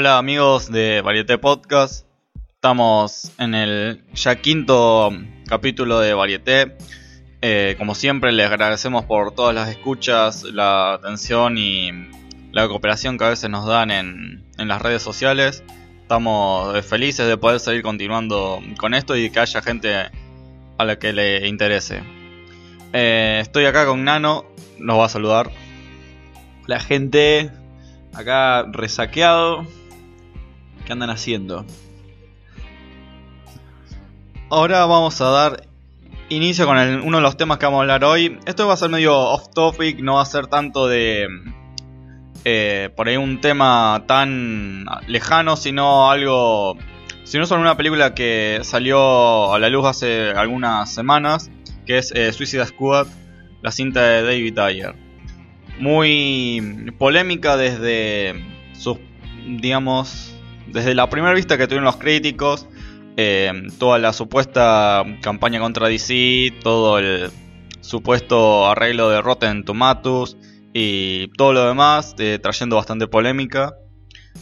Hola amigos de Varieté Podcast. Estamos en el ya quinto capítulo de Varieté. Eh, como siempre les agradecemos por todas las escuchas, la atención y la cooperación que a veces nos dan en, las redes sociales. Estamos felices de poder seguir continuando con esto y que haya gente a la que le interese. Eh, estoy acá con Nano, nos va a saludar. La gente acá resaqueado. ¿Qué andan haciendo? Ahora vamos a dar inicio con uno de los temas que vamos a hablar hoy. Esto va a ser medio off topic, no va a ser tanto de eh, por ahí un tema tan lejano, sino algo, sino solo una película que salió a la luz hace algunas semanas, que es eh, Suicide Squad, la cinta de David Ayer. Muy polémica desde sus, digamos, desde la primera vista que tuvieron los críticos, eh, toda la supuesta campaña contra DC, todo el supuesto arreglo de Rotten Tomatoes y todo lo demás, eh, trayendo bastante polémica.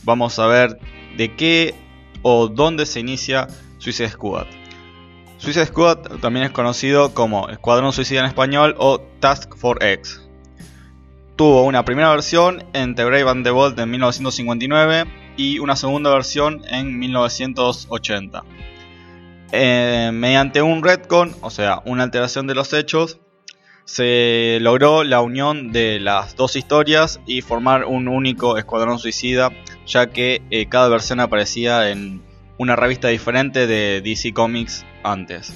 Vamos a ver de qué o dónde se inicia Suicide Squad. Suicide Squad también es conocido como Escuadrón Suicida en español o Task Force X. Tuvo una primera versión en The Brave and the Bold en 1959 y una segunda versión en 1980. Eh, mediante un retcon, o sea, una alteración de los hechos, se logró la unión de las dos historias y formar un único escuadrón suicida, ya que eh, cada versión aparecía en una revista diferente de DC Comics antes.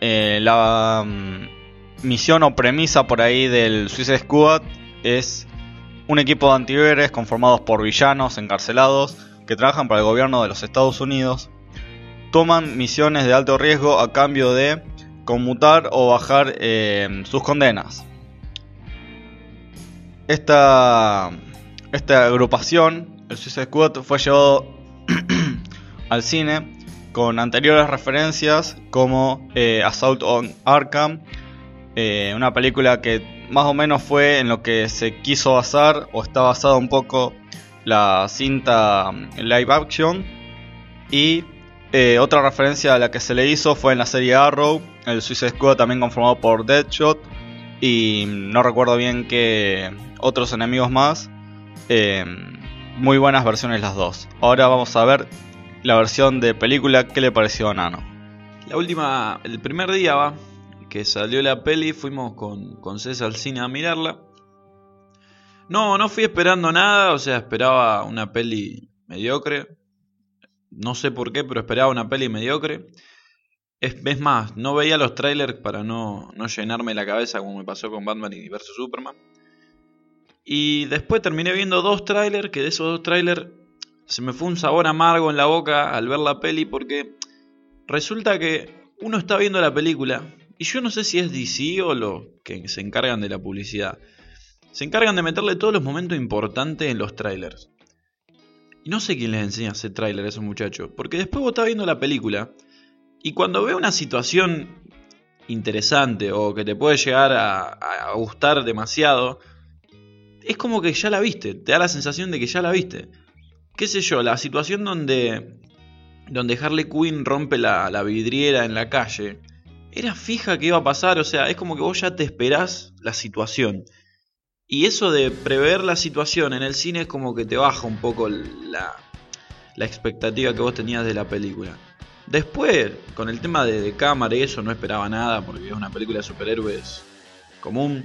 Eh, la mm, misión o premisa por ahí del Suicide Squad es un equipo de antihéroes conformados por villanos encarcelados que trabajan para el gobierno de los Estados Unidos. Toman misiones de alto riesgo a cambio de conmutar o bajar eh, sus condenas. Esta, esta agrupación, el Suicide Squad, fue llevado al cine con anteriores referencias como eh, Assault on Arkham, eh, una película que más o menos fue en lo que se quiso basar o está basada un poco la cinta live action y eh, otra referencia a la que se le hizo fue en la serie Arrow, el Suicide Squad también conformado por Deadshot y no recuerdo bien qué otros enemigos más. Eh, muy buenas versiones las dos. Ahora vamos a ver la versión de película que le pareció a Nano. La última, el primer día va, que salió la peli, fuimos con, con César al cine a mirarla. No, no fui esperando nada, o sea, esperaba una peli mediocre, no sé por qué, pero esperaba una peli mediocre. Es, más, no veía los trailers para no, no, llenarme la cabeza como me pasó con Batman y Superman. Y después terminé viendo dos trailers, que de esos dos trailers se me fue un sabor amargo en la boca al ver la peli porque resulta que uno está viendo la película y yo no sé si es DC o los que se encargan de la publicidad. Se encargan de meterle todos los momentos importantes en los trailers. Y no sé quién les enseña a hacer tráiler a esos muchachos. Porque después vos estás viendo la película. Y cuando ve una situación interesante o que te puede llegar a, gustar demasiado. Es como que ya la viste. Te da la sensación de que ya la viste. Qué sé yo, la situación donde. Donde Harley Quinn rompe la vidriera en la calle. Era fija que iba a pasar. O sea, es como que vos ya te esperás la situación. Y eso de prever la situación en el cine es como que te baja un poco la, la expectativa que vos tenías de la película. Después, con el tema de, cámara y eso, no esperaba nada porque es una película de superhéroes común.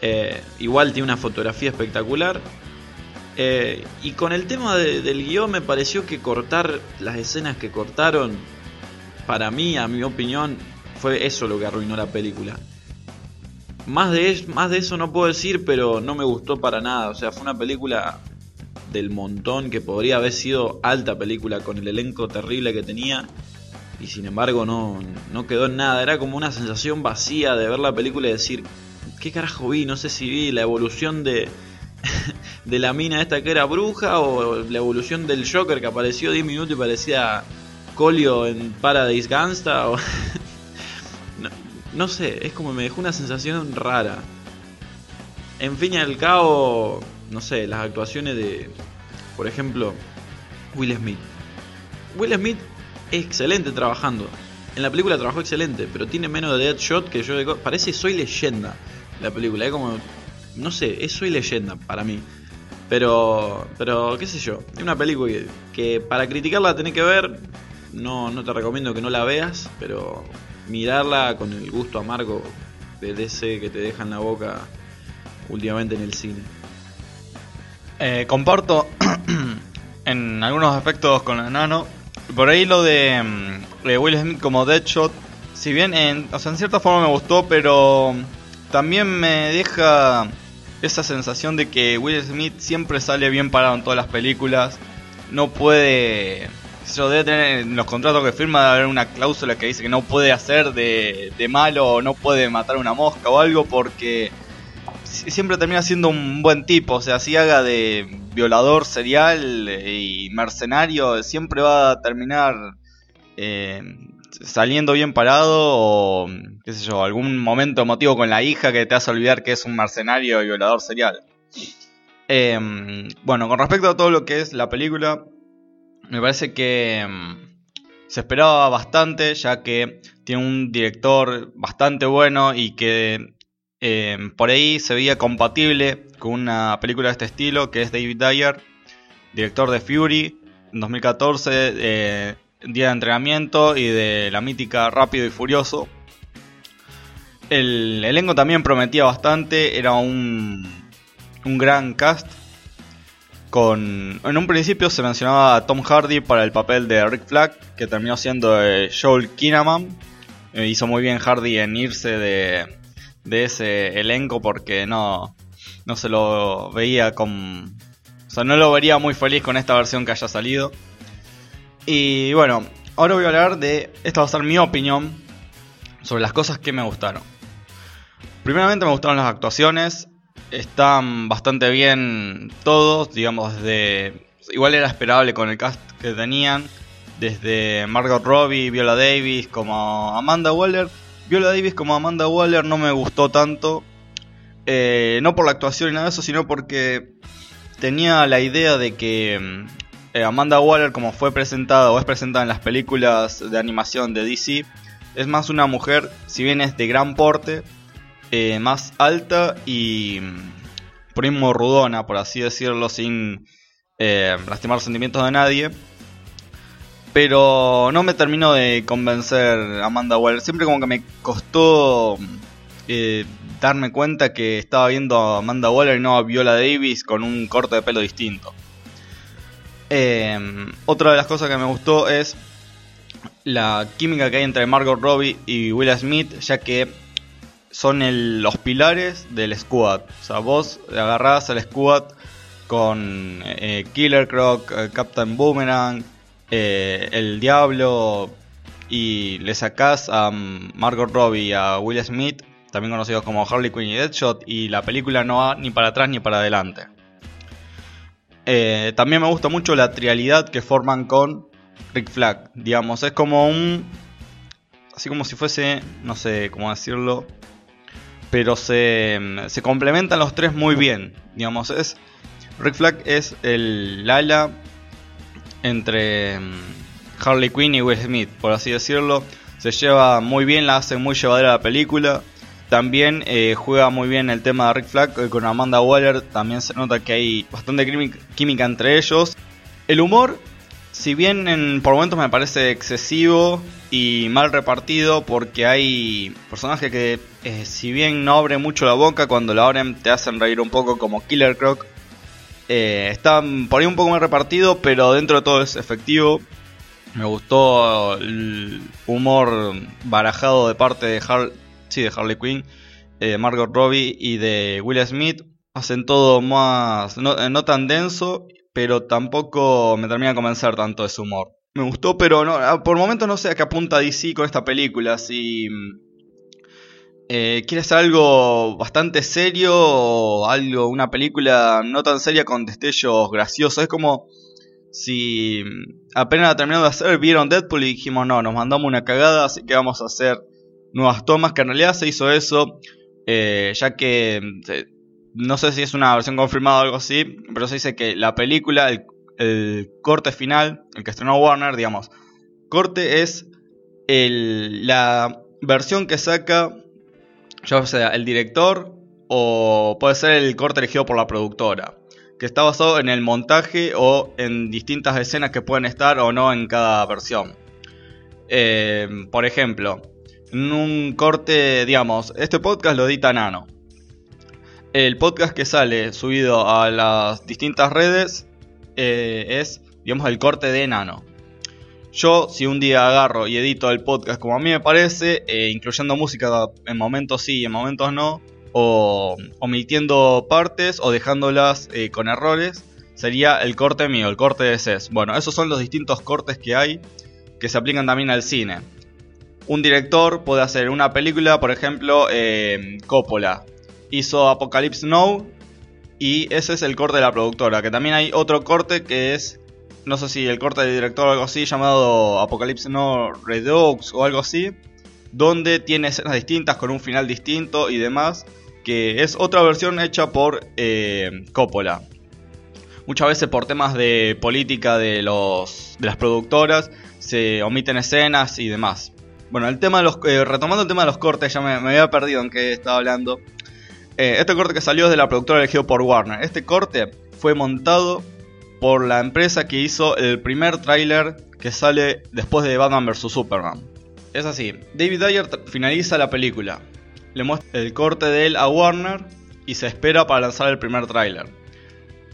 Eh, igual tiene una fotografía espectacular. Eh, y con el tema del guion me pareció que cortar las escenas que cortaron, para mí, a mi opinión, fue eso lo que arruinó la película. Más de, más de eso no puedo decir, pero no me gustó para nada. O sea, fue una película del montón que podría haber sido alta película con el elenco terrible que tenía. Y sin embargo no, no quedó en nada. Era como una sensación vacía de ver la película y decir, ¿qué carajo vi? No sé si vi la evolución de, de la mina esta que era bruja o la evolución del Joker que apareció 10 minutos y parecía Colio en Paradise Gangsta. O no sé, es como me dejó una sensación rara. En fin y al cabo, no sé, las actuaciones de por ejemplo, Will Smith. Will Smith es excelente trabajando. En la película trabajó excelente, pero tiene menos de Deadshot que yo. Parece Soy Leyenda la película. Es como. No sé, es Soy Leyenda para mí. Pero, pero qué sé yo. Es una película que, para criticarla tenés que ver. No, no te recomiendo que no la veas, pero mirarla con el gusto amargo de DC que te deja en la boca últimamente en el cine. Eh, comparto en algunos aspectos con el nano. Por ahí lo de, mm, de Will Smith como Deadshot, si bien en, o sea, en cierta forma me gustó, pero también me deja esa sensación de que Will Smith siempre sale bien parado en todas las películas. No puede. Yo debe tener en los contratos que firma debe haber una cláusula que dice que no puede hacer de, malo o no puede matar una mosca o algo porque siempre termina siendo un buen tipo. O sea, si haga de violador serial y mercenario, siempre va a terminar eh, saliendo bien parado o, qué sé yo, algún momento emotivo con la hija que te hace olvidar que es un mercenario y violador serial. Em, bueno, con respecto a todo lo que es la película, me parece que em, se esperaba bastante, ya que tiene un director bastante bueno y que em, por ahí se veía compatible con una película de este estilo, que es David Dyer, director de Fury, en 2014. Eh, día de entrenamiento y de la mítica Rápido y Furioso. El elenco también prometía bastante, era un, un gran cast. Con, en un principio se mencionaba a Tom Hardy para el papel de Rick Flag, que terminó siendo Joel Kinnaman. Eh, hizo muy bien Hardy en irse de, de ese elenco porque no, no se lo veía con... O sea, no lo vería muy feliz con esta versión que haya salido. Y bueno, ahora voy a hablar de. Esta va a ser mi opinión sobre las cosas que me gustaron. Primeramente me gustaron las actuaciones. Están bastante bien todos, digamos, desde. Igual era esperable con el cast que tenían. Desde Margot Robbie, Viola Davis, como Amanda Waller. Viola Davis como Amanda Waller no me gustó tanto. Eh, no por la actuación y nada de eso, sino porque tenía la idea de que eh, Amanda Waller, como fue presentada o es presentada en las películas de animación de DC, es más una mujer, si bien es de gran porte, eh, más alta y mm, primo rudona, por así decirlo, sin eh, lastimar sentimientos de nadie. Pero no me terminó de convencer Amanda Waller. Siempre como que me costó darme cuenta que estaba viendo a Amanda Waller y no a Viola Davis con un corte de pelo distinto. Otra de las cosas que me gustó es la química que hay entre Margot Robbie y Will Smith, ya que son los pilares del squad. O sea, vos agarrás al squad con eh, Killer Croc, eh, Captain Boomerang, eh, El Diablo y le sacás a Margot Robbie y a Will Smith, también conocidos como Harley Quinn y Deadshot, y la película no va ni para atrás ni para adelante. También me gusta mucho la trialidad que forman con Rick Flag. Digamos, es como un. Así como si fuese. No sé cómo decirlo. Pero se, se complementan los tres muy bien. Digamos, es. Rick Flag es el ala entre mm, Harley Quinn y Will Smith, por así decirlo. Se lleva muy bien, la hace muy llevadera la película. También eh, juega muy bien el tema de Rick Flag eh, con Amanda Waller. También se nota que hay bastante química entre ellos. El humor, si bien por momentos me parece excesivo y mal repartido, porque hay personajes que, eh, si bien no abren mucho la boca, cuando la abren te hacen reír un poco, como Killer Croc. está por ahí un poco mal repartido, pero dentro de todo es efectivo. Me gustó el humor barajado de parte de Harl sí, de Harley Quinn, eh, Margot Robbie y de Will Smith. Hacen todo más, no, eh, tan denso, pero tampoco me termina de convencer tanto ese humor. Me gustó, pero no, ah, por momento no sé a qué apunta DC con esta película. Si eh, quiere hacer algo bastante serio algo, una película no tan seria con destellos graciosos. Es como si apenas la terminado de hacer, vieron Deadpool y dijimos, no, nos mandamos una cagada, así que vamos a hacer nuevas tomas, que en realidad se hizo eso, eh, ya que no sé si es una versión confirmada o algo así, pero se dice que la película, el, el corte final, el que estrenó Warner, digamos. Corte es la versión que saca, ya sea el director o puede ser el corte elegido por la productora, que está basado en el montaje o en distintas escenas que pueden estar o no en cada versión. Eh, por ejemplo, en un corte, digamos, este podcast lo edita Nano. El podcast que sale subido a las distintas redes eh, es, digamos, el corte de Nano. Yo, si un día agarro y edito el podcast como a mí me parece, eh, incluyendo música en momentos sí y en momentos no, o omitiendo partes o dejándolas eh, con errores, sería el corte mío, el corte de SES. Bueno, esos son los distintos cortes que hay que se aplican también al cine. Un director puede hacer una película, por ejemplo, eh, Coppola. Hizo Apocalypse Now y ese es el corte de la productora. Que también hay otro corte que es, no sé si el corte del director o algo así, llamado Apocalypse Now Redux o algo así. Donde tiene escenas distintas con un final distinto y demás. Que es otra versión hecha por eh, Coppola. Muchas veces por temas de política de, los, de las productoras se omiten escenas y demás. Bueno, el tema de los, eh, retomando el tema de los cortes, ya me, había perdido en qué estaba hablando. Eh, este corte que salió es de la productora elegido por Warner. Este corte fue montado por la empresa que hizo el primer tráiler que sale después de Batman vs Superman. Es así, David Ayer finaliza la película, le muestra el corte de él a Warner y se espera para lanzar el primer tráiler.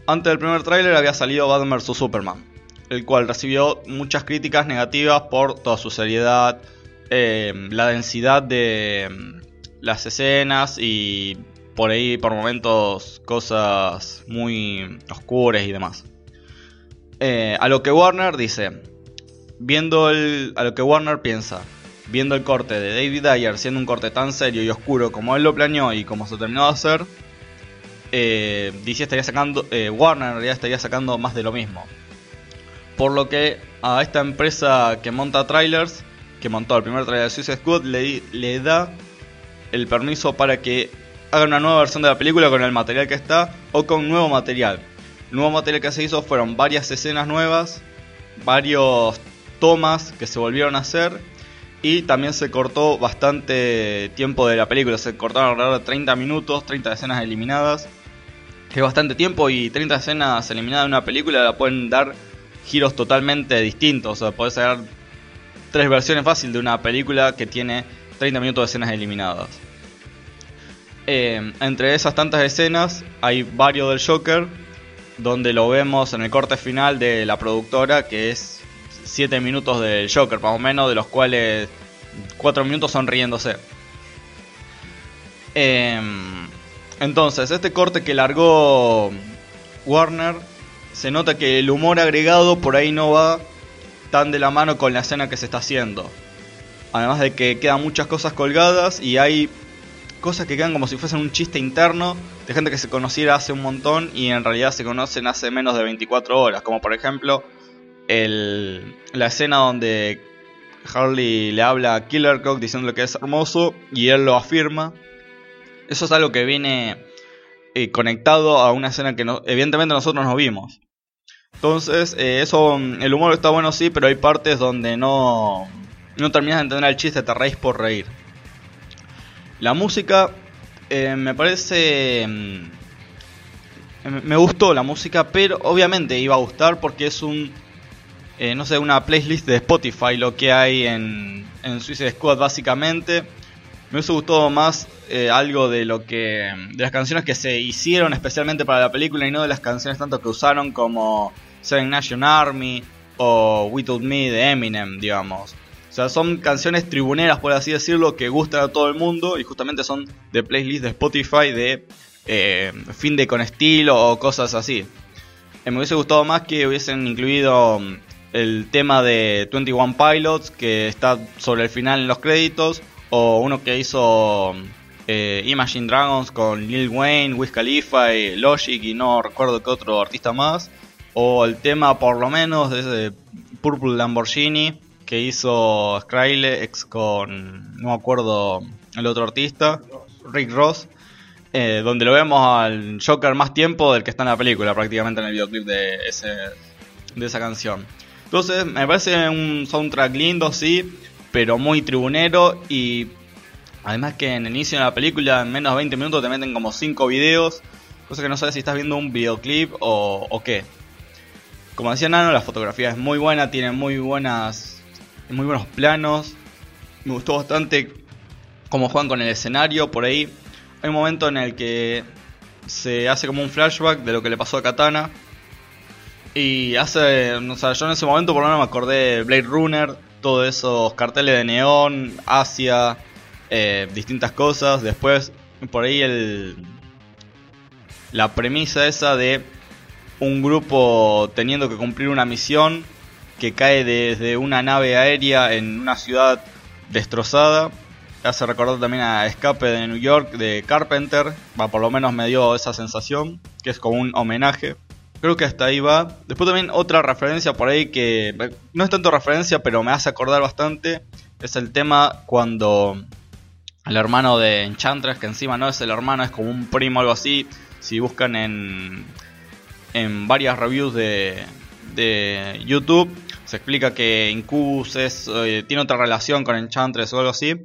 Antes del primer tráiler había salido Batman vs Superman, el cual recibió muchas críticas negativas por toda su seriedad, eh, la densidad de mm, las escenas y por ahí por momentos cosas muy oscuras y demás. Eh, a lo que Warner dice, viendo el, a lo que Warner piensa, viendo el corte de David Ayer siendo un corte tan serio y oscuro como él lo planeó y como se terminó de hacer, eh, DC estaría sacando, Warner en realidad estaría sacando más de lo mismo. Por lo que a esta empresa que monta trailers que montó el primer trailer de Suicide Squad, le, le da el permiso para que haga una nueva versión de la película con el material que está o con nuevo material. Nuevo material que se hizo fueron varias escenas nuevas, varios tomas que se volvieron a hacer y también se cortó bastante tiempo de la película, se cortaron alrededor de 30 minutos, 30 escenas eliminadas, es bastante tiempo y 30 escenas eliminadas de una película la pueden dar giros totalmente distintos, o sea, podés sacar tres versiones fácil de una película que tiene 30 minutos de escenas eliminadas. Eh, entre esas tantas escenas hay varios del Joker, donde lo vemos en el corte final de la productora, que es 7 minutos del Joker, más o menos, de los cuales 4 minutos son riéndose. Em, entonces, este corte que largó Warner, se nota que el humor agregado por ahí no va tan de la mano con la escena que se está haciendo. Además de que quedan muchas cosas colgadas y hay cosas que quedan como si fuesen un chiste interno de gente que se conociera hace un montón y en realidad se conocen hace menos de 24 horas. Como por ejemplo el, la escena donde Harley le habla a Killer Cock diciendo que es hermoso y él lo afirma. Eso es algo que viene eh, conectado a una escena que no, evidentemente nosotros no vimos. Entonces, eh, eso, mm, el humor está bueno sí, pero hay partes donde no, no terminas de entender el chiste, te reís por reír. La música eh, me parece... Mm, me gustó la música, pero obviamente iba a gustar porque es un... Eh, no sé, una playlist de Spotify lo que hay en, en Suicide Squad básicamente. Me hubiese gustado más algo de lo que... de las canciones que se hicieron especialmente para la película y no de las canciones tanto que usaron como Seven Nation Army o Without Me de Eminem, digamos. Sea, son canciones tribuneras, por así decirlo, que gustan a todo el mundo y justamente son de playlist de Spotify de eh, fin de con estilo o cosas así. Eh, me hubiese gustado más que hubiesen incluido mm, el tema de 21 Pilots que está sobre el final en los créditos o uno que hizo eh, Imagine Dragons con Lil Wayne, Wiz Khalifa y Logic y no recuerdo qué otro artista más o el tema por lo menos de Purple Lamborghini que hizo Skrillex con, no me acuerdo el otro artista, Rick Ross, eh, donde lo vemos al Joker más tiempo del que está en la película, prácticamente en el videoclip de ese, de esa canción. Entonces, me parece un soundtrack lindo, sí, pero muy tribunero y además que en el inicio de la película, en menos de 20 minutos, te meten como 5 videos, cosa que no sabes si estás viendo un videoclip o, o qué. Como decía Nano, la fotografía es muy buena, tiene muy buenas, muy buenos planos. Me gustó bastante cómo juegan con el escenario, por ahí. Hay un momento en el que se hace como un flashback de lo que le pasó a Katana y hace, o sea, yo en ese momento por lo menos me acordé de Blade Runner, todos esos carteles de neón, Asia, eh, distintas cosas. Después, por ahí el, la premisa esa de un grupo teniendo que cumplir una misión que cae desde una nave aérea en una ciudad destrozada. Hace recordar también a Escape de New York de Carpenter, va, por lo menos me dio esa sensación, que es como un homenaje. Creo que hasta ahí va. Después también otra referencia por ahí que no es tanto referencia, pero me hace acordar bastante. Es el tema cuando el hermano de Enchantress, que encima no es el hermano, es como un primo algo así. Si buscan en, en varias reviews de, YouTube, se explica que Incubus eh, tiene otra relación con Enchantress o algo así.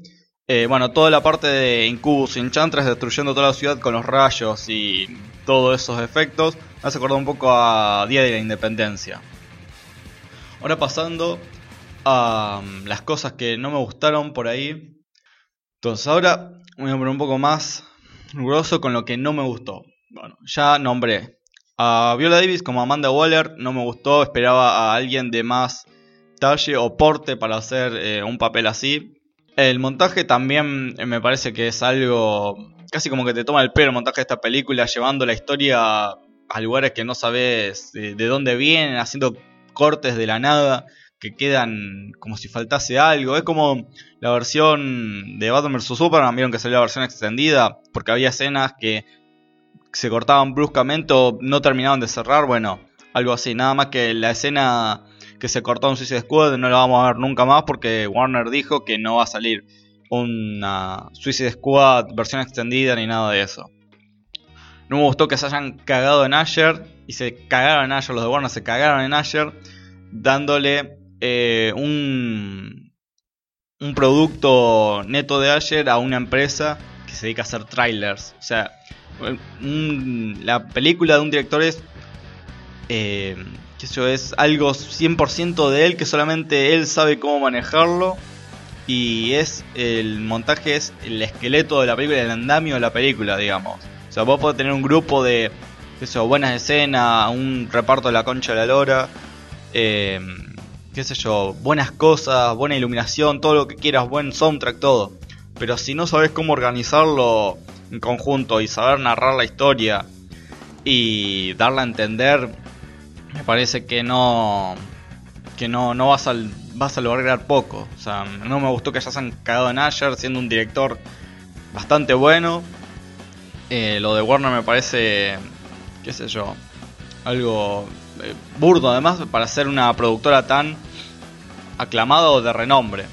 Eh, bueno, toda la parte de Incubus y Enchantress destruyendo toda la ciudad con los rayos y todos esos efectos me hace acordar un poco a Día de la Independencia. Ahora pasando a um, las cosas que no me gustaron por ahí. Entonces ahora voy a poner un poco más riguroso con lo que no me gustó. Bueno, ya nombré a Viola Davis como Amanda Waller, no me gustó, esperaba a alguien de más talle o porte para hacer eh, un papel así. El montaje también me parece que es algo casi como que te toma el pelo el montaje de esta película, llevando la historia a lugares que no sabes de, dónde vienen, haciendo cortes de la nada que quedan como si faltase algo. Es como la versión de Batman vs Superman, vieron que salió la versión extendida, porque había escenas que se cortaban bruscamente o no terminaban de cerrar. Bueno, algo así. Nada más que la escena que se cortó en Suicide Squad no la vamos a ver nunca más porque Warner dijo que no va a salir una Suicide Squad versión extendida ni nada de eso. No me gustó que se hayan cagado en Asher y se cagaron en Asher, los de Warner se cagaron en Asher dándole eh, un, un producto neto de Asher a una empresa que se dedica a hacer trailers. O sea, la película de un director es... Eh, es algo 100% de él que solamente él sabe cómo manejarlo y es el montaje es el esqueleto de la película, el andamio de la película, digamos. O sea, vos podés tener un grupo de, qué buenas escenas, un reparto de la concha de la lora, eh, qué sé yo, buenas cosas, buena iluminación, todo lo que quieras, buen soundtrack, todo. Pero si no sabes cómo organizarlo en conjunto y saber narrar la historia y darla a entender, me parece que no que no, no vas, a, vas a lograr poco. O sea, no me gustó que ya se han cagado en Asher siendo un director bastante bueno. Eh, lo de Warner me parece, qué sé yo, algo eh, burdo además para ser una productora tan aclamada o de renombre.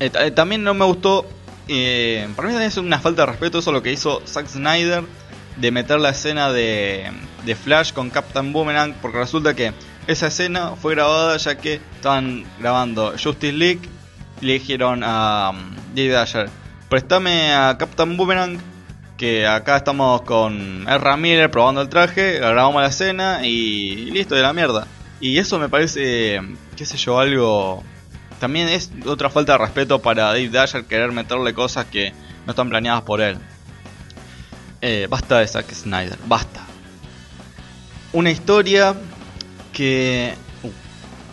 Eh, también no me gustó, para mí también es una falta de respeto eso lo que hizo Zack Snyder de meter la escena de, de Flash con Captain Boomerang, porque resulta que esa escena fue grabada ya que estaban grabando Justice League y le dijeron a um, David Asher, préstame a Captain Boomerang, que acá estamos con R. Miller probando el traje, grabamos la escena y listo de la mierda. Y eso me parece, qué sé yo, algo... También es otra falta de respeto para David Asher querer meterle cosas que no están planeadas por él. Eh, basta de Zack Snyder, basta. Una historia que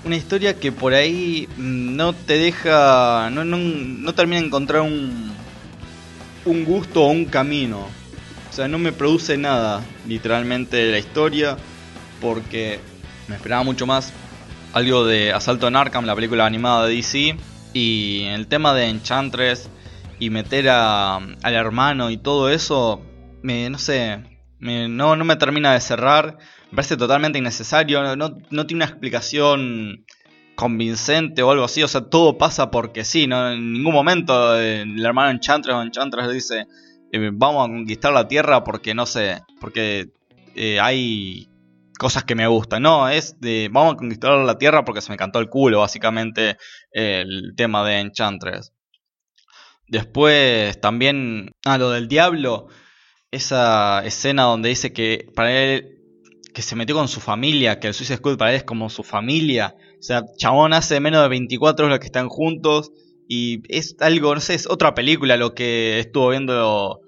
una historia que por ahí no te deja, no, no, no termina de encontrar un, un gusto o un camino. O sea, no me produce nada, literalmente, la historia, porque me esperaba mucho más algo de Asalto en Arkham, la película animada de DC, y el tema de Enchantress y meter a, al hermano y todo eso, me, no sé, no, no me termina de cerrar me parece totalmente innecesario, no, no, tiene una explicación convincente o algo así, o sea, todo pasa porque sí, ¿no? en ningún momento eh, el hermano Enchantress o Enchantress dice, eh, vamos a conquistar la Tierra porque no sé, porque eh, hay cosas que me gustan. No, es de vamos a conquistar la tierra porque se me cantó el culo, básicamente, el tema de Enchantress. Después también, ah, lo del diablo, esa escena donde dice que para él que se metió con su familia, que el Suicide Squad para él es como su familia. O sea, chabón hace menos de 24 horas que están juntos y es algo, no sé, es otra película lo que estuvo viendo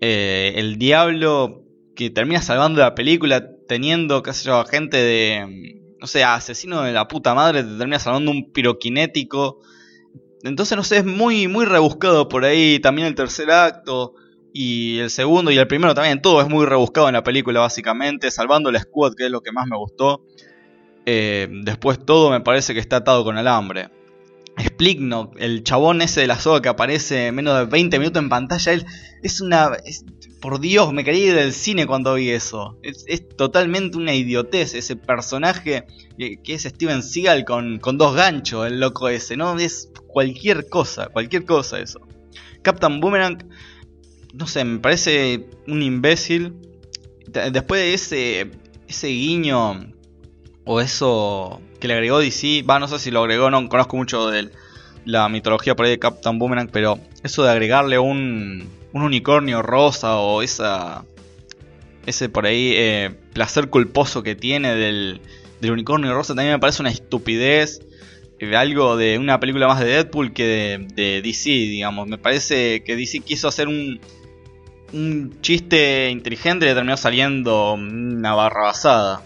eh, el diablo que termina salvando la película teniendo, qué sé yo, gente de, no sé, asesino de la puta madre, te termina salvando un piroquinético. Entonces, no sé, es muy, muy rebuscado por ahí. También el tercer acto. Y el segundo y el primero también, todo es muy rebuscado en la película básicamente, salvando el squad que es lo que más me gustó. Eh, después todo me parece que está atado con alambre. Spligno, el chabón ese de la soga que aparece menos de 20 minutos en pantalla, él es una... por Dios, me ir del cine cuando vi eso. Es, totalmente una idiotez ese personaje que, es Steven Seagal con, con dos ganchos, el loco ese, ¿no? Es cualquier cosa, cualquier cosa eso. Captain Boomerang no sé, me parece un imbécil. Después de ese, ese guiño o eso que le agregó DC, va, no sé si lo agregó, no conozco mucho de la mitología por ahí de Captain Boomerang, pero eso de agregarle un, un unicornio rosa o esa ese por ahí eh, placer culposo que tiene del, del unicornio rosa también me parece una estupidez algo de una película más de Deadpool que de, DC, digamos. Me parece que DC quiso hacer un, un chiste inteligente y terminó saliendo una barra basada.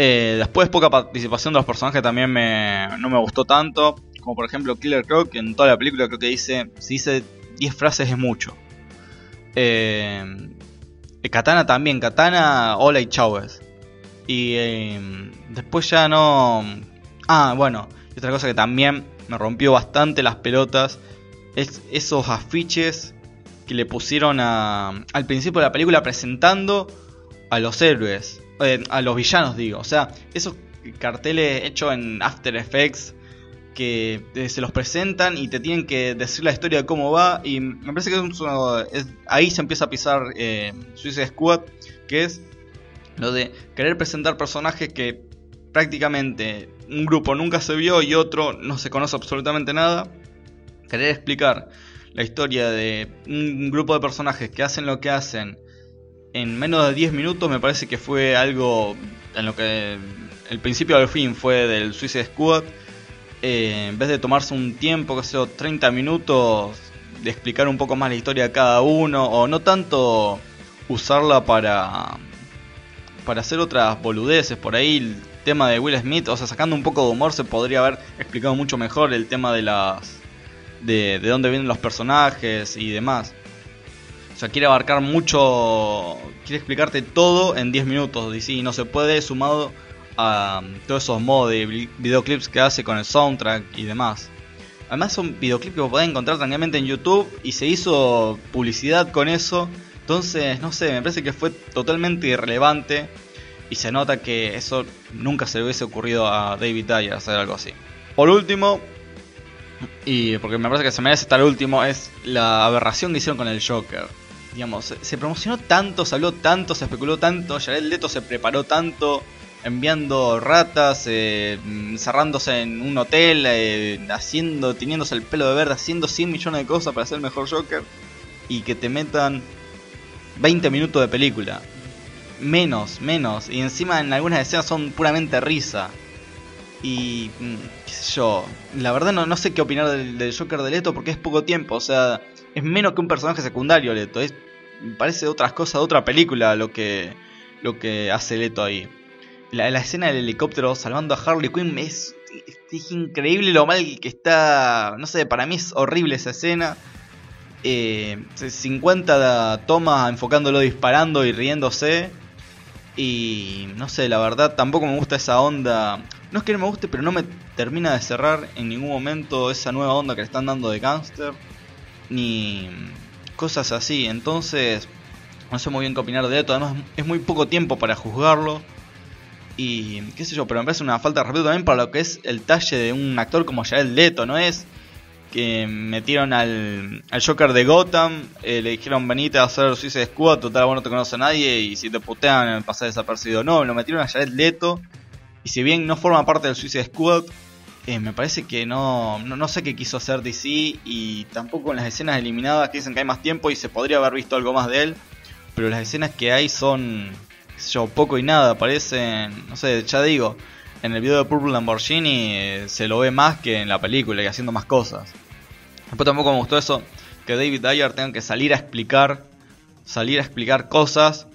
Eh, después poca participación de los personajes también me, no me gustó tanto. Como por ejemplo Killer Croc, que en toda la película creo que dice, si dice 10 frases es mucho. Eh, Katana también, Katana, hola y chaues. Y eh, después ya no... Ah, bueno, otra cosa que también me rompió bastante las pelotas es esos afiches que le pusieron a, al principio de la película presentando a los héroes, eh, a los villanos digo, o sea, esos carteles hechos en After Effects que se los presentan y te tienen que decir la historia de cómo va y me parece que es, ahí se empieza a pisar eh, Suicide Squad, que es lo de querer presentar personajes que prácticamente un grupo nunca se vio y otro no se conoce absolutamente nada, querer explicar la historia de un grupo de personajes que hacen lo que hacen en menos de 10 minutos me parece que fue algo en lo que el principio al fin fue del Suicide Squad. Eh, en vez de tomarse un tiempo, que sea 30 minutos, de explicar un poco más la historia de cada uno, o no tanto usarla para, para hacer otras boludeces. Por ahí el tema de Will Smith, o sea, sacando un poco de humor, se podría haber explicado mucho mejor el tema de las de, dónde vienen los personajes y demás. O sea, quiere abarcar mucho, quiere explicarte todo en 10 minutos. Y sí, no se puede sumado a um, todos esos modos de videoclips que hace con el soundtrack y demás. Además son videoclips que pueden encontrar tranquilamente en YouTube y se hizo publicidad con eso. Entonces, no sé, me parece que fue totalmente irrelevante y se nota que eso nunca se le hubiese ocurrido a David Dyer hacer algo así. Por último, y porque me parece que se merece estar último, es la aberración que hicieron con el Joker. Digamos, se, promocionó tanto, se habló tanto, se especuló tanto, Jared Leto se preparó tanto, enviando ratas, eh, encerrándose en un hotel, eh, haciendo, teniéndose el pelo de verde, haciendo 100 millones de cosas para ser el mejor Joker. Y que te metan 20 minutos de película. Menos, menos. Y encima en algunas escenas son puramente risa. Y mm, qué sé yo, la verdad no, no sé qué opinar del, Joker de Leto porque es poco tiempo, o sea, es menos que un personaje secundario Leto, es, parece otras cosas de otra película lo que, lo que hace Leto ahí. La, escena del helicóptero salvando a Harley Quinn es, es, increíble lo mal que está, no sé, para mí es horrible esa escena. Eh, 50 tomas enfocándolo disparando y riéndose. Y no sé, la verdad tampoco me gusta esa onda. No es que no me guste, pero no me termina de cerrar en ningún momento esa nueva onda que le están dando de gangster. Ni cosas así. Entonces, no sé muy bien qué opinar de esto. Además, es muy poco tiempo para juzgarlo. Y qué sé yo, pero me parece una falta de respeto también para lo que es el talle de un actor como Jared Leto. No es que metieron al, al Joker de Gotham, eh, le dijeron venite a hacer Suicide Squad, total vos no te conoce a nadie y si te putean pasar desapercibido. No, lo metieron a Jared Leto y si bien no forma parte del Suicide Squad, eh, me parece que no, no, no sé qué quiso hacer DC y tampoco en las escenas eliminadas que dicen que hay más tiempo y se podría haber visto algo más de él, pero las escenas que hay son, yo, poco y nada, parecen, no sé, ya digo en el video de Purple Lamborghini eh, se lo ve más que en la película y haciendo más cosas. Después tampoco me gustó eso que David Ayer tenga que salir a explicar, salir a explicar cosas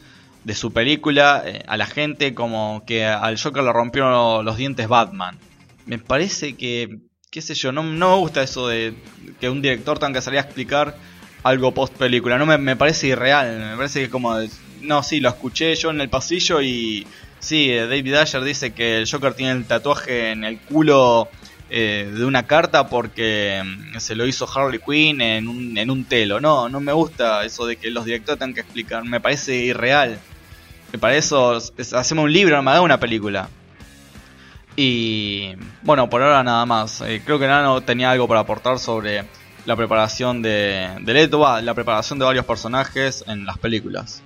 de su película eh, a la gente como que al Joker le rompieron los dientes Batman. Me parece que, qué sé yo, no, no me gusta eso de que un director tenga que salir a explicar algo post película. No me, me parece irreal, me parece que como, no, sí, lo escuché yo en el pasillo y Sí, eh, David Ayer dice que el Joker tiene el tatuaje en el culo eh, de una carta porque mm, se lo hizo Harley Quinn en un, en un telo. No, no me gusta eso de que los directores tengan que explicar. Me parece irreal. Para eso hacemos un libro, no me da una película. Y bueno, por ahora nada más. Eh, creo que Nano tenía algo para aportar sobre la preparación de, de Leto, la preparación de varios personajes en las películas.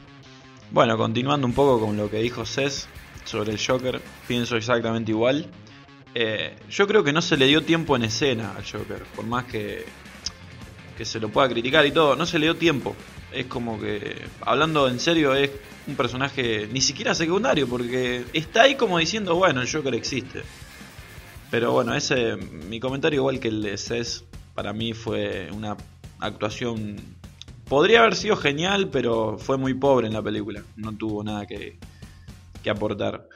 Bueno, continuando un poco con lo que dijo Cés, sobre el Joker, pienso exactamente igual. Eh, yo creo que no se le dio tiempo en escena al Joker, por más que, que se lo pueda criticar y todo, no se le dio tiempo. Es como que, hablando en serio, es un personaje ni siquiera secundario, porque está ahí como diciendo, bueno, el Joker existe. Pero bueno, ese, mi comentario igual que el de Cés, para mí fue una actuación... Podría haber sido genial, pero fue muy pobre en la película. No tuvo nada que, que aportar.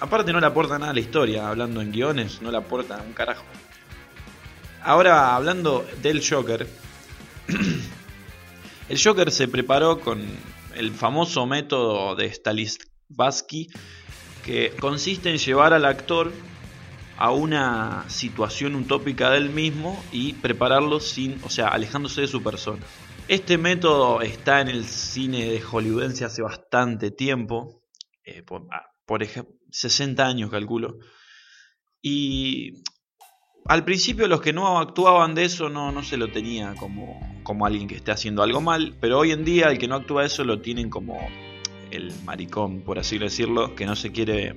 Aparte no le aporta nada a la historia, hablando en guiones, no le aporta un carajo. Ahora, hablando del Joker, el Joker se preparó con el famoso método de Stanislavski, que consiste en llevar al actor a una situación utópica del mismo y prepararlo sin, o sea, alejándose de su persona. Este método está en el cine de hollywoodense hace bastante tiempo, eh, ah, por, ejemplo, 60 años calculo. Y al principio los que no actuaban de eso no, no se lo tenía como, como alguien que esté haciendo algo mal, pero hoy en día el que no actúa eso lo tienen como el maricón, por así decirlo, que no se quiere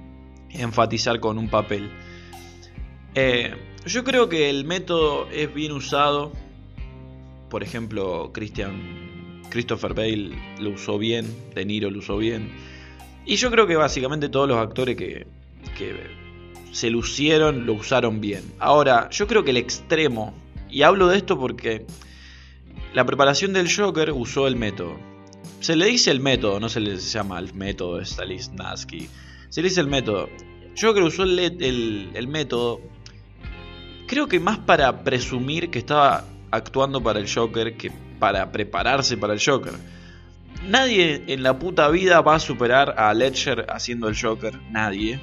enfatizar con un papel. Eh, yo creo que el método es bien usado. Por ejemplo, Christian, Christopher Bale lo usó bien, De Niro lo usó bien. Y yo creo que básicamente todos los actores que, se lucieron lo usaron bien. Ahora, yo creo que el extremo, y hablo de esto porque la preparación del Joker usó el método. Se le dice el método, no se le llama el método de Stanislavski. Se le dice el método. Joker usó el, el método, creo que más para presumir que estaba actuando para el Joker que para prepararse para el Joker. Nadie en la puta vida va a superar a Ledger haciendo el Joker. Nadie.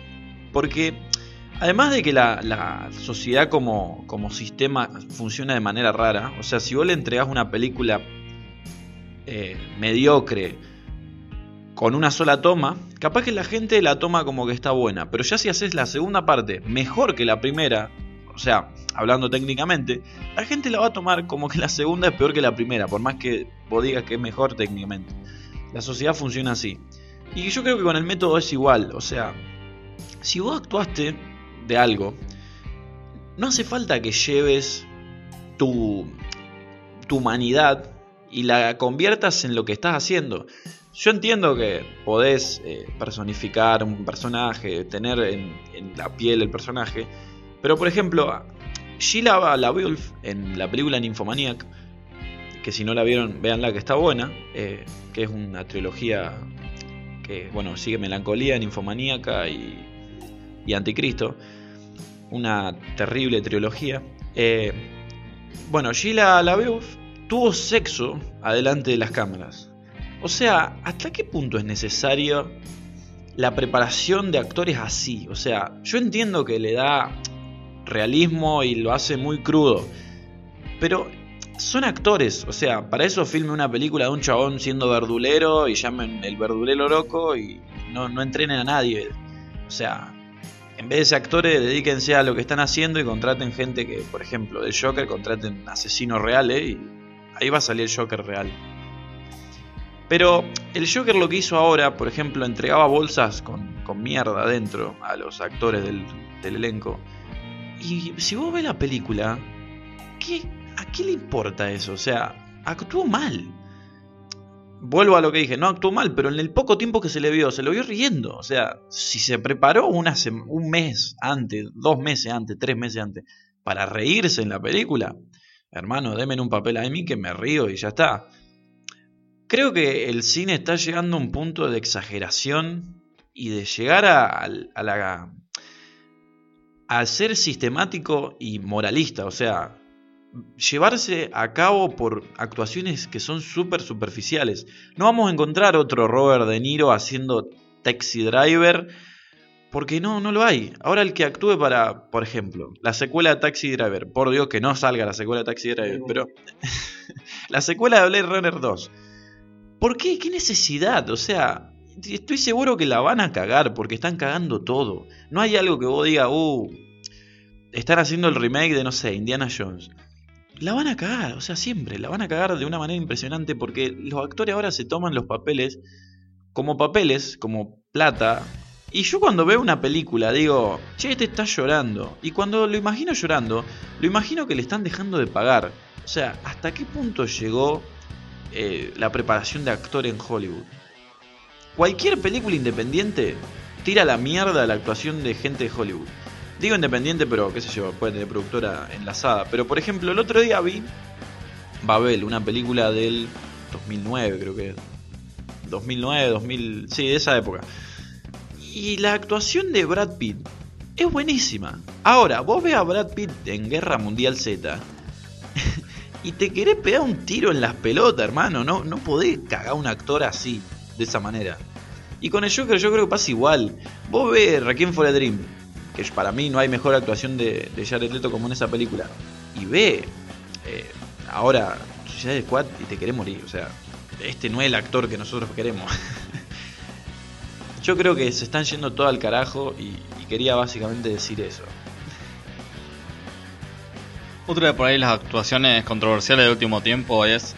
Porque además de que la, sociedad como, como, sistema funciona de manera rara, o sea, si vos le entregás una película eh, mediocre con una sola toma, capaz que la gente la toma como que está buena. Pero ya si haces la segunda parte mejor que la primera, o sea, hablando técnicamente, la gente la va a tomar como que la segunda es peor que la primera, por más que vos digas que es mejor técnicamente. La sociedad funciona así. Y yo creo que con el método es igual. O sea, si vos actuaste de algo, no hace falta que lleves tu, tu humanidad y la conviertas en lo que estás haciendo. Yo entiendo que podés eh, personificar un personaje, tener en, la piel el personaje, pero por ejemplo, Sheila LaBeouf en la película Nymphomaniac que si no la vieron, véanla que está buena, eh, que es una trilogía que, bueno, sigue Melancolía, Ninfomaníaca y, y Anticristo, una terrible trilogía. Eh, bueno, Sheila LaBeouf tuvo sexo adelante de las cámaras. O sea, ¿hasta qué punto es necesario la preparación de actores así? O sea, yo entiendo que le da realismo y lo hace muy crudo. Pero son actores, o sea, para eso filme una película de un chabón siendo verdulero y llamen el verdulero loco y no, no entrenen a nadie. O sea, en vez de ser actores, dedíquense a lo que están haciendo y contraten gente que, por ejemplo, de Joker, contraten asesinos reales y ahí va a salir el Joker real. Pero el Joker lo que hizo ahora, por ejemplo, entregaba bolsas con, mierda adentro a los actores del, elenco. Y si vos ves la película, ¿qué, ¿a qué le importa eso? O sea, actuó mal. Vuelvo a lo que dije, no actuó mal, pero en el poco tiempo que se le vio, se lo vio riendo. O sea, si se preparó un mes antes, dos meses antes, tres meses antes, para reírse en la película, hermano, denme un papel a mí que me río y ya está. Creo que el cine está llegando a un punto de exageración y de llegar a, la a ser sistemático y moralista, o sea, llevarse a cabo por actuaciones que son súper superficiales. No vamos a encontrar otro Robert De Niro haciendo Taxi Driver, porque no, no lo hay. Ahora el que actúe para, por ejemplo, la secuela de Taxi Driver, por Dios que no salga la secuela de Taxi Driver, pero la secuela de Blade Runner 2 ¿Por qué? ¿Qué necesidad? O sea, estoy seguro que la van a cagar porque están cagando todo. No hay algo que vos digas, uh, están haciendo el remake de, no sé, Indiana Jones. La van a cagar, o sea, siempre, la van a cagar de una manera impresionante porque los actores ahora se toman los papeles como papeles, como plata. Y yo cuando veo una película digo, che, este está llorando. Y cuando lo imagino llorando, lo imagino que le están dejando de pagar. O sea, ¿hasta qué punto llegó eh, la preparación de actor en Hollywood. Cualquier película independiente tira la mierda la actuación de gente de Hollywood. Digo independiente, pero qué sé yo, puede tener productora enlazada. Pero por ejemplo, el otro día vi Babel, una película del 2009, creo que 2009, 2000, sí, de esa época. Y la actuación de Brad Pitt es buenísima. Ahora, vos ve a Brad Pitt en Guerra Mundial Z y te querés pegar un tiro en las pelotas, hermano. No, no podés cagar a un actor así, de esa manera. Y con el Joker yo creo que pasa igual. Vos ves Requiem for a Dream, que para mí no hay mejor actuación de, de Jared Leto como en esa película. Y ve eh, ahora Suicide Squad y te querés morir. O sea, este no es el actor que nosotros queremos. yo creo que se están yendo todo al carajo y quería básicamente decir eso. Otra de por ahí las actuaciones controversiales del último tiempo es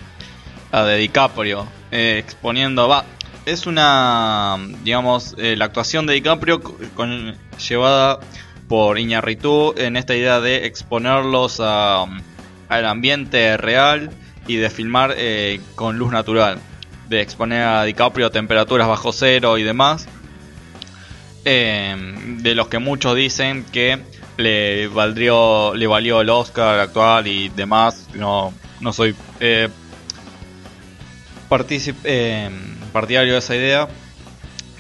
la de DiCaprio, eh, exponiendo, va, es una, digamos, eh, la actuación de DiCaprio con, llevada por Iñarritu en esta idea de exponerlos a, al ambiente real y de filmar eh, con luz natural, de exponer a DiCaprio a temperaturas bajo cero y demás, de los que muchos dicen que le valdrió, le valió el Oscar actual y demás. No, no soy eh, eh, partidario de esa idea.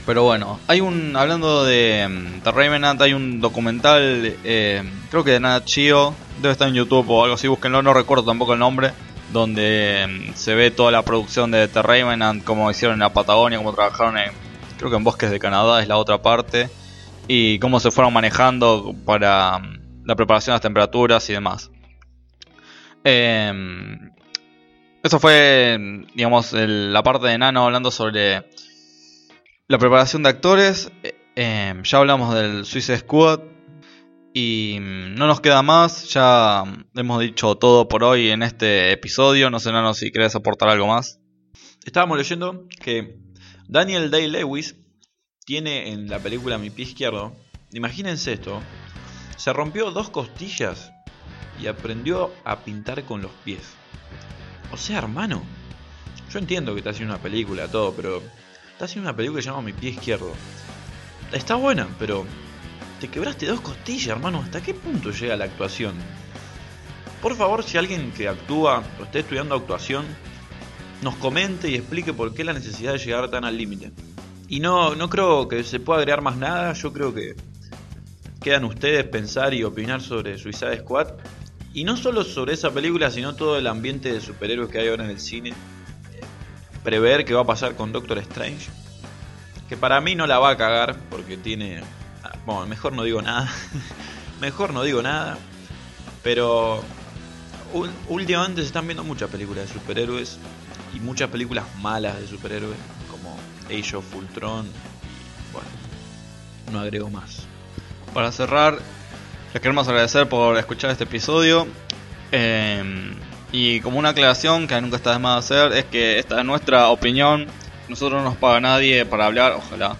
Pero bueno, hay un, hablando de mm, Revenant, hay un documental, eh, creo que de Nat Chio, debe estar en YouTube o algo así, búsquenlo, no recuerdo tampoco el nombre, donde mm, se ve toda la producción de The Revenant, cómo hicieron en la Patagonia, cómo trabajaron en, creo que en bosques de Canadá es la otra parte y cómo se fueron manejando para mm, la preparación de las temperaturas y demás. Eh, eso fue, digamos, la parte de Nano hablando sobre la preparación de actores. Eh, em, ya hablamos del Suicide Squad. Y mm, no nos queda más. Ya hemos dicho todo por hoy en este episodio. No sé, Nano, si querés aportar algo más. Estábamos leyendo que Daniel Day-Lewis tiene en la película Mi pie izquierdo, imagínense esto, se rompió dos costillas y aprendió a pintar con los pies. O sea, hermano, yo entiendo que está haciendo una película, todo, pero está haciendo una película que se llama Mi pie izquierdo. Está buena, pero te quebraste dos costillas, hermano. ¿Hasta qué punto llega la actuación? Por favor, si alguien que actúa o esté estudiando actuación, nos comente y explique por qué la necesidad de llegar tan al límite. Y no, no creo que se pueda agregar más nada. Yo creo que quedan ustedes pensar y opinar sobre Suicide Squad. Y no solo sobre esa película, sino todo el ambiente de superhéroes que hay ahora en el cine. Prever qué va a pasar con Doctor Strange. Que para mí no la va a cagar porque tiene... Bueno, mejor no digo nada. mejor no digo nada. Pero últimamente se están viendo muchas películas de superhéroes y muchas películas malas de superhéroes Age of Ultron. bueno, no agrego más. para cerrar, les queremos agradecer por escuchar este episodio. Eh, y como una aclaración que nunca está de más hacer, es que esta es nuestra opinión. Nosotros no nos paga nadie para hablar, ojalá.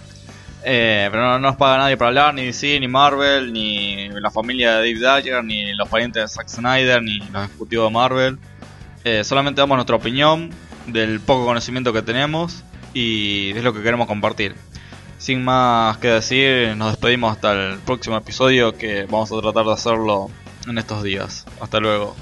Eh, pero no, nos paga nadie para hablar, ni DC, ni Marvel, ni la familia de Dave Dyer, ni los parientes de Zack Snyder, ni los ejecutivos de Marvel. Eh, solamente damos nuestra opinión del poco conocimiento que tenemos y es lo que queremos compartir. Sin más que decir, nos despedimos hasta el próximo episodio que vamos a tratar de hacerlo en estos días. Hasta luego.